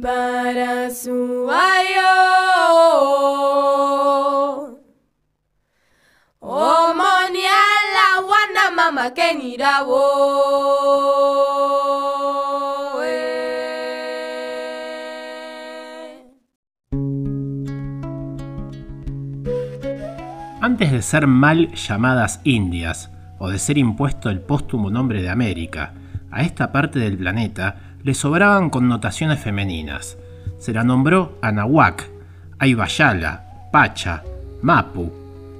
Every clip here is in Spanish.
barasuayo omoni ala wana mama kenirawo Antes de ser mal llamadas Indias, o de ser impuesto el póstumo nombre de América, a esta parte del planeta le sobraban connotaciones femeninas. Se la nombró Anahuac, Aybayala, Pacha, Mapu,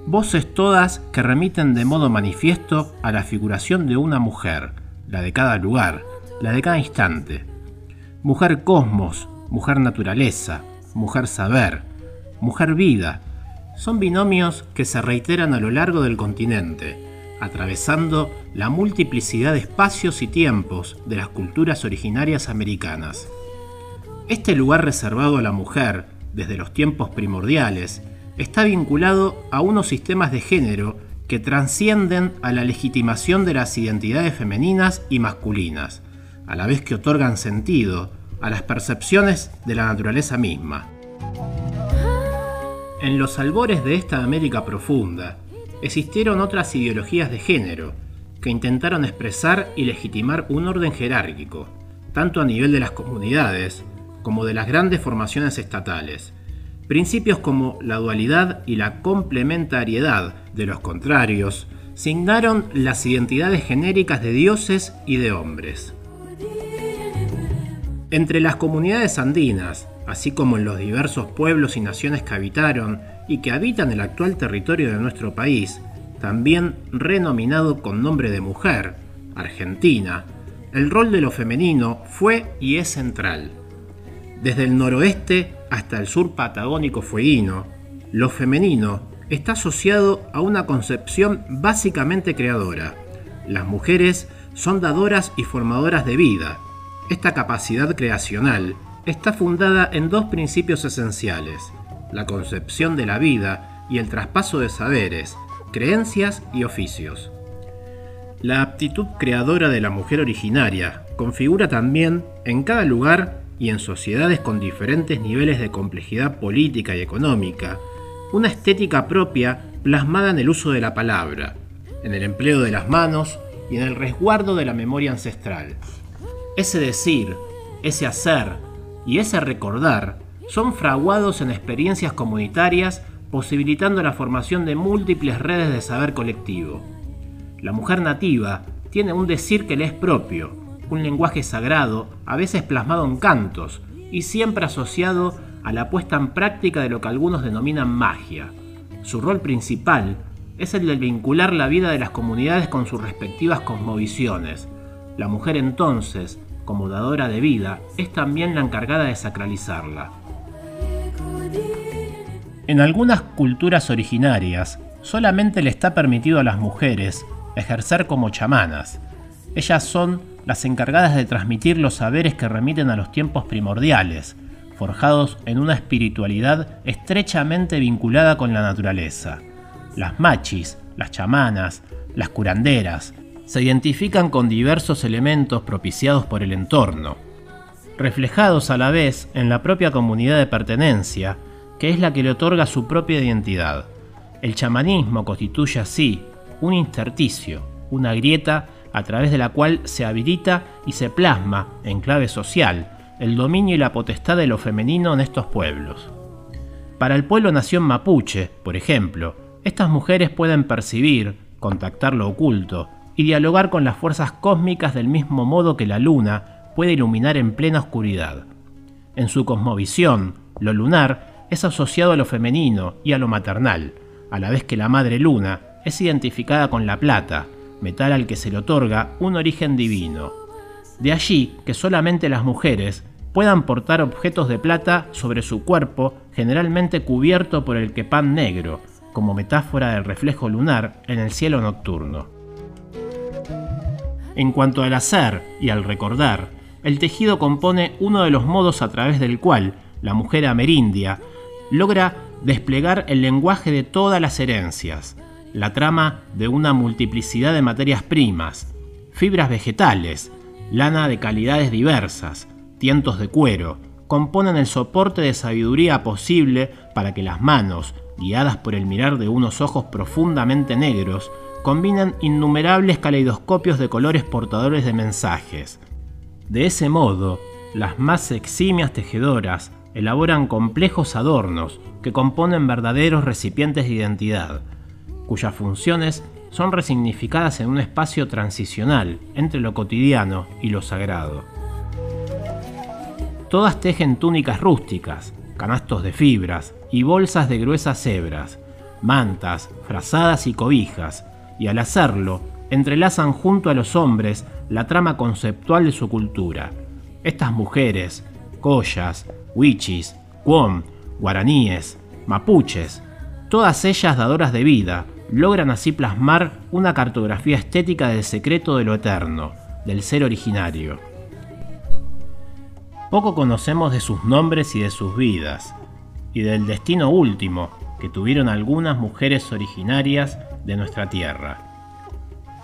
voces todas que remiten de modo manifiesto a la figuración de una mujer, la de cada lugar, la de cada instante. Mujer cosmos, mujer naturaleza, mujer saber, mujer vida, son binomios que se reiteran a lo largo del continente, atravesando la multiplicidad de espacios y tiempos de las culturas originarias americanas. Este lugar reservado a la mujer, desde los tiempos primordiales, está vinculado a unos sistemas de género que trascienden a la legitimación de las identidades femeninas y masculinas, a la vez que otorgan sentido a las percepciones de la naturaleza misma. En los albores de esta América profunda, existieron otras ideologías de género que intentaron expresar y legitimar un orden jerárquico, tanto a nivel de las comunidades como de las grandes formaciones estatales. Principios como la dualidad y la complementariedad de los contrarios signaron las identidades genéricas de dioses y de hombres. Entre las comunidades andinas, así como en los diversos pueblos y naciones que habitaron y que habitan el actual territorio de nuestro país, también renominado con nombre de mujer, Argentina, el rol de lo femenino fue y es central. Desde el noroeste hasta el sur patagónico fueguino, lo femenino está asociado a una concepción básicamente creadora. Las mujeres son dadoras y formadoras de vida. Esta capacidad creacional está fundada en dos principios esenciales, la concepción de la vida y el traspaso de saberes, creencias y oficios. La aptitud creadora de la mujer originaria configura también, en cada lugar y en sociedades con diferentes niveles de complejidad política y económica, una estética propia plasmada en el uso de la palabra, en el empleo de las manos y en el resguardo de la memoria ancestral. Ese decir, ese hacer y ese recordar son fraguados en experiencias comunitarias posibilitando la formación de múltiples redes de saber colectivo. La mujer nativa tiene un decir que le es propio, un lenguaje sagrado, a veces plasmado en cantos, y siempre asociado a la puesta en práctica de lo que algunos denominan magia. Su rol principal es el de vincular la vida de las comunidades con sus respectivas cosmovisiones. La mujer entonces, como dadora de vida, es también la encargada de sacralizarla. En algunas culturas originarias, solamente le está permitido a las mujeres ejercer como chamanas. Ellas son las encargadas de transmitir los saberes que remiten a los tiempos primordiales, forjados en una espiritualidad estrechamente vinculada con la naturaleza. Las machis, las chamanas, las curanderas, se identifican con diversos elementos propiciados por el entorno, reflejados a la vez en la propia comunidad de pertenencia, que es la que le otorga su propia identidad. El chamanismo constituye así un intersticio, una grieta a través de la cual se habilita y se plasma, en clave social, el dominio y la potestad de lo femenino en estos pueblos. Para el pueblo nación mapuche, por ejemplo, estas mujeres pueden percibir, contactar lo oculto y dialogar con las fuerzas cósmicas del mismo modo que la luna puede iluminar en plena oscuridad. En su cosmovisión, lo lunar es asociado a lo femenino y a lo maternal, a la vez que la madre luna es identificada con la plata, metal al que se le otorga un origen divino. De allí que solamente las mujeres puedan portar objetos de plata sobre su cuerpo, generalmente cubierto por el quepán negro, como metáfora del reflejo lunar en el cielo nocturno. En cuanto al hacer y al recordar, el tejido compone uno de los modos a través del cual la mujer amerindia logra desplegar el lenguaje de todas las herencias, la trama de una multiplicidad de materias primas, fibras vegetales, lana de calidades diversas, tientos de cuero, componen el soporte de sabiduría posible para que las manos, guiadas por el mirar de unos ojos profundamente negros, combinan innumerables caleidoscopios de colores portadores de mensajes. De ese modo, las más eximias tejedoras elaboran complejos adornos que componen verdaderos recipientes de identidad, cuyas funciones son resignificadas en un espacio transicional entre lo cotidiano y lo sagrado. Todas tejen túnicas rústicas, canastos de fibras y bolsas de gruesas hebras, mantas, frazadas y cobijas, y al hacerlo, entrelazan junto a los hombres la trama conceptual de su cultura. Estas mujeres, collas, huichis, cuom, guaraníes, mapuches, todas ellas dadoras de vida, logran así plasmar una cartografía estética del secreto de lo eterno, del ser originario. Poco conocemos de sus nombres y de sus vidas, y del destino último que tuvieron algunas mujeres originarias de nuestra tierra.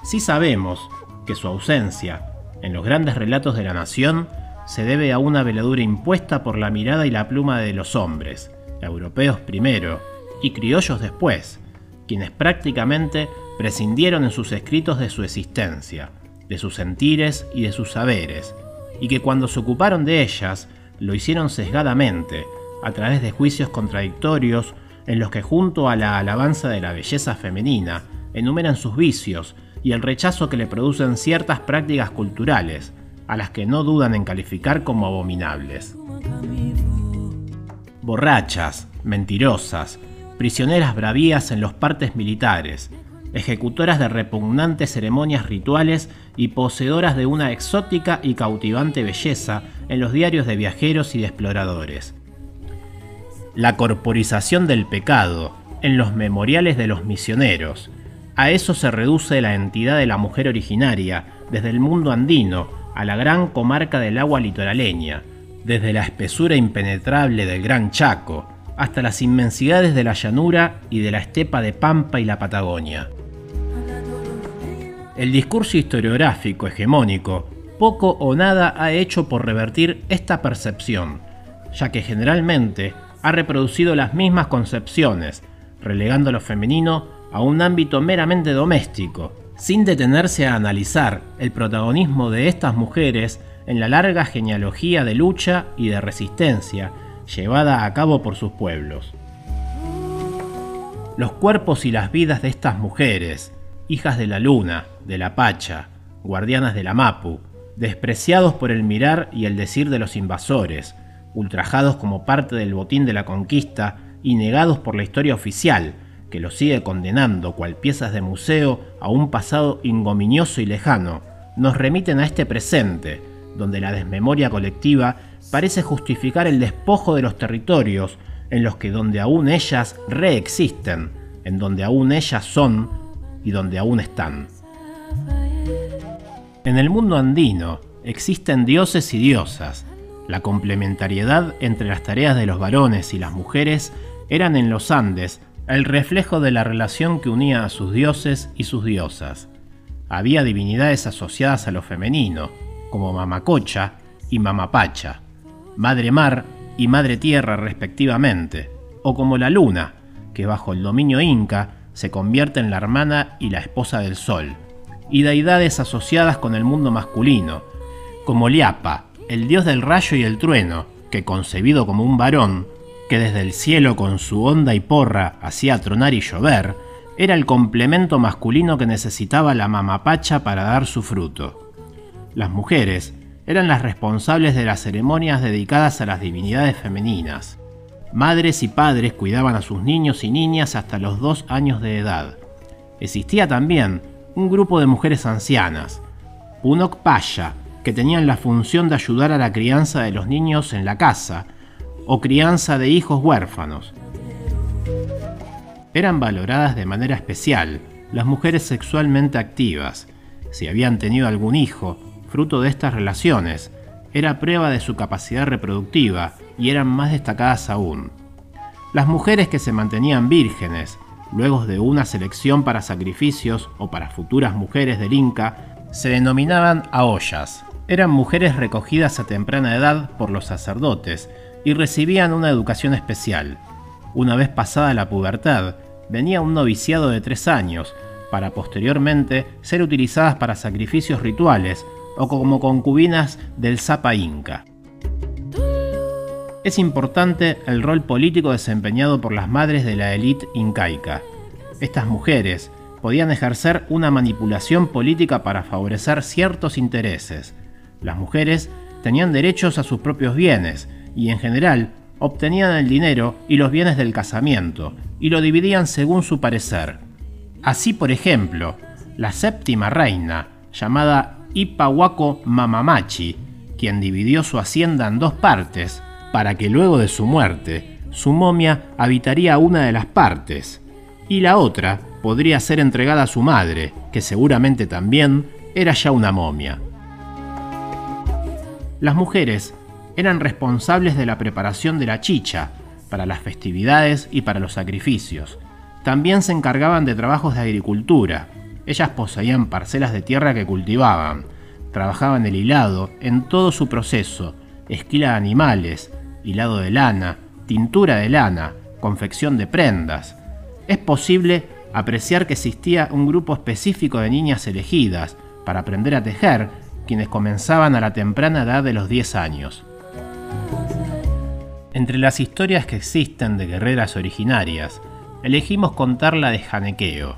Sí sabemos que su ausencia, en los grandes relatos de la nación, se debe a una veladura impuesta por la mirada y la pluma de los hombres, europeos primero y criollos después, quienes prácticamente prescindieron en sus escritos de su existencia, de sus sentires y de sus saberes, y que cuando se ocuparon de ellas, lo hicieron sesgadamente, a través de juicios contradictorios en los que junto a la alabanza de la belleza femenina, enumeran sus vicios y el rechazo que le producen ciertas prácticas culturales, a las que no dudan en calificar como abominables. Borrachas, mentirosas, prisioneras bravías en los partes militares, ejecutoras de repugnantes ceremonias rituales y poseedoras de una exótica y cautivante belleza en los diarios de viajeros y de exploradores. La corporización del pecado en los memoriales de los misioneros. A eso se reduce la entidad de la mujer originaria, desde el mundo andino a la gran comarca del agua litoraleña, desde la espesura impenetrable del Gran Chaco, hasta las inmensidades de la llanura y de la estepa de Pampa y la Patagonia. El discurso historiográfico hegemónico poco o nada ha hecho por revertir esta percepción, ya que generalmente ha reproducido las mismas concepciones, relegando lo femenino a un ámbito meramente doméstico, sin detenerse a analizar el protagonismo de estas mujeres en la larga genealogía de lucha y de resistencia llevada a cabo por sus pueblos. Los cuerpos y las vidas de estas mujeres, hijas de la luna, de la pacha, guardianas de la mapu, despreciados por el mirar y el decir de los invasores, ultrajados como parte del botín de la conquista y negados por la historia oficial, que los sigue condenando cual piezas de museo a un pasado ingominioso y lejano, nos remiten a este presente, donde la desmemoria colectiva parece justificar el despojo de los territorios en los que donde aún ellas reexisten, en donde aún ellas son y donde aún están. En el mundo andino existen dioses y diosas. La complementariedad entre las tareas de los varones y las mujeres eran en los Andes el reflejo de la relación que unía a sus dioses y sus diosas. Había divinidades asociadas a lo femenino, como Mamacocha y Mamapacha, Madre Mar y Madre Tierra respectivamente, o como la Luna, que bajo el dominio inca se convierte en la hermana y la esposa del Sol, y deidades asociadas con el mundo masculino, como Liapa, el dios del rayo y el trueno, que concebido como un varón, que desde el cielo con su onda y porra hacía tronar y llover, era el complemento masculino que necesitaba la mamapacha para dar su fruto. Las mujeres eran las responsables de las ceremonias dedicadas a las divinidades femeninas. Madres y padres cuidaban a sus niños y niñas hasta los dos años de edad. Existía también un grupo de mujeres ancianas, Punok Paya, que tenían la función de ayudar a la crianza de los niños en la casa o crianza de hijos huérfanos. Eran valoradas de manera especial las mujeres sexualmente activas. Si habían tenido algún hijo, fruto de estas relaciones, era prueba de su capacidad reproductiva y eran más destacadas aún. Las mujeres que se mantenían vírgenes, luego de una selección para sacrificios o para futuras mujeres del Inca, se denominaban aollas, Eran mujeres recogidas a temprana edad por los sacerdotes y recibían una educación especial. Una vez pasada la pubertad, venía un noviciado de tres años, para posteriormente ser utilizadas para sacrificios rituales o como concubinas del Zapa Inca. Es importante el rol político desempeñado por las madres de la élite incaica. Estas mujeres podían ejercer una manipulación política para favorecer ciertos intereses. Las mujeres tenían derechos a sus propios bienes y en general obtenían el dinero y los bienes del casamiento y lo dividían según su parecer. Así, por ejemplo, la séptima reina, llamada Ipahuaco Mamamachi, quien dividió su hacienda en dos partes, para que luego de su muerte, su momia habitaría una de las partes, y la otra podría ser entregada a su madre, que seguramente también era ya una momia. Las mujeres eran responsables de la preparación de la chicha, para las festividades y para los sacrificios. También se encargaban de trabajos de agricultura. Ellas poseían parcelas de tierra que cultivaban, trabajaban el hilado en todo su proceso, esquila de animales, hilado de lana, tintura de lana, confección de prendas. Es posible apreciar que existía un grupo específico de niñas elegidas para aprender a tejer, quienes comenzaban a la temprana edad de los 10 años. Entre las historias que existen de guerreras originarias, elegimos contar la de Janequeo,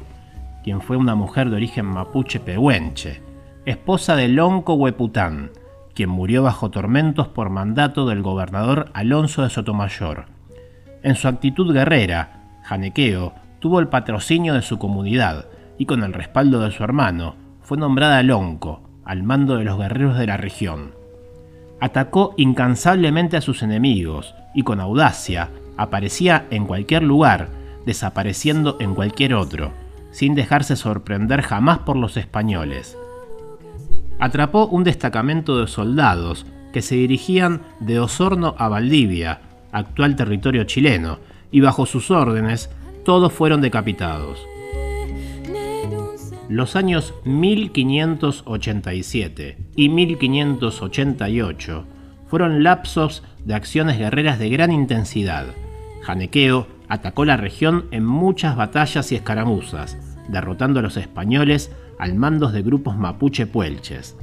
quien fue una mujer de origen mapuche pehuenche, esposa de Lonco Huepután, quien murió bajo tormentos por mandato del gobernador Alonso de Sotomayor. En su actitud guerrera, Janequeo tuvo el patrocinio de su comunidad y con el respaldo de su hermano fue nombrada Lonco, al mando de los guerreros de la región. Atacó incansablemente a sus enemigos y con audacia aparecía en cualquier lugar, desapareciendo en cualquier otro, sin dejarse sorprender jamás por los españoles. Atrapó un destacamento de soldados que se dirigían de Osorno a Valdivia, actual territorio chileno, y bajo sus órdenes todos fueron decapitados. Los años 1587 y 1588 fueron lapsos de acciones guerreras de gran intensidad. Janequeo atacó la región en muchas batallas y escaramuzas, derrotando a los españoles al mando de grupos mapuche puelches.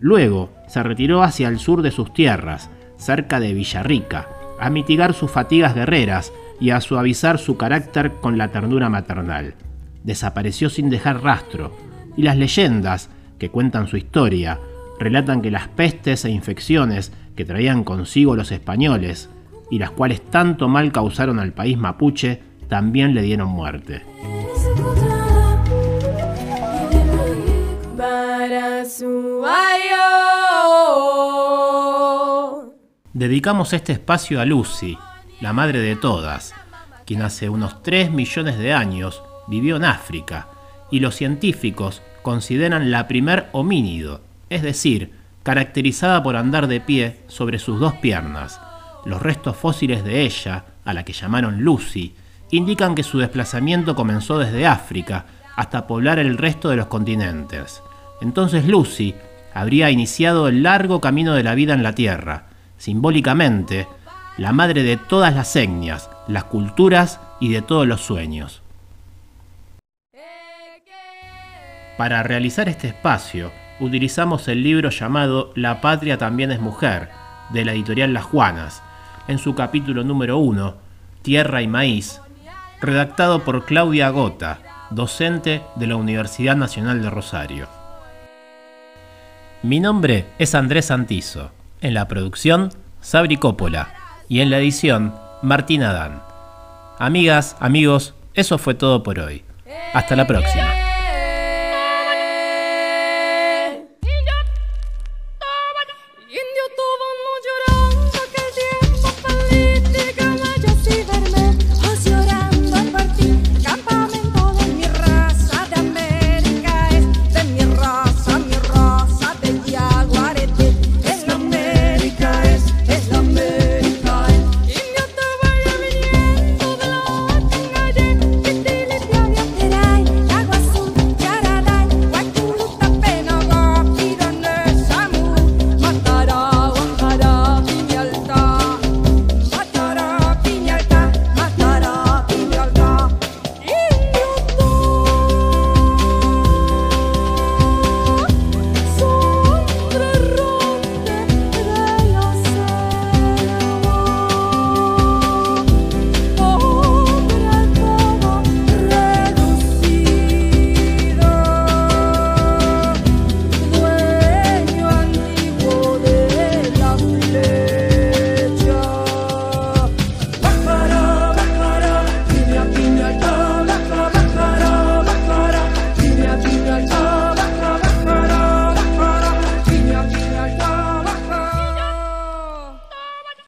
Luego se retiró hacia el sur de sus tierras, cerca de Villarrica, a mitigar sus fatigas guerreras y a suavizar su carácter con la ternura maternal. Desapareció sin dejar rastro, y las leyendas, que cuentan su historia, relatan que las pestes e infecciones que traían consigo los españoles, y las cuales tanto mal causaron al país mapuche, también le dieron muerte. Dedicamos este espacio a Lucy, la madre de todas, quien hace unos 3 millones de años vivió en África, y los científicos consideran la primer homínido, es decir, caracterizada por andar de pie sobre sus dos piernas. Los restos fósiles de ella, a la que llamaron Lucy, indican que su desplazamiento comenzó desde África hasta poblar el resto de los continentes. Entonces Lucy habría iniciado el largo camino de la vida en la Tierra, simbólicamente, la madre de todas las etnias, las culturas y de todos los sueños. Para realizar este espacio, utilizamos el libro llamado La patria también es mujer, de la editorial Las Juanas, en su capítulo número 1, Tierra y Maíz, redactado por Claudia Gota, docente de la Universidad Nacional de Rosario. Mi nombre es Andrés Santizo, en la producción Sabri Coppola y en la edición Martín Adán. Amigas, amigos, eso fue todo por hoy. Hasta la próxima.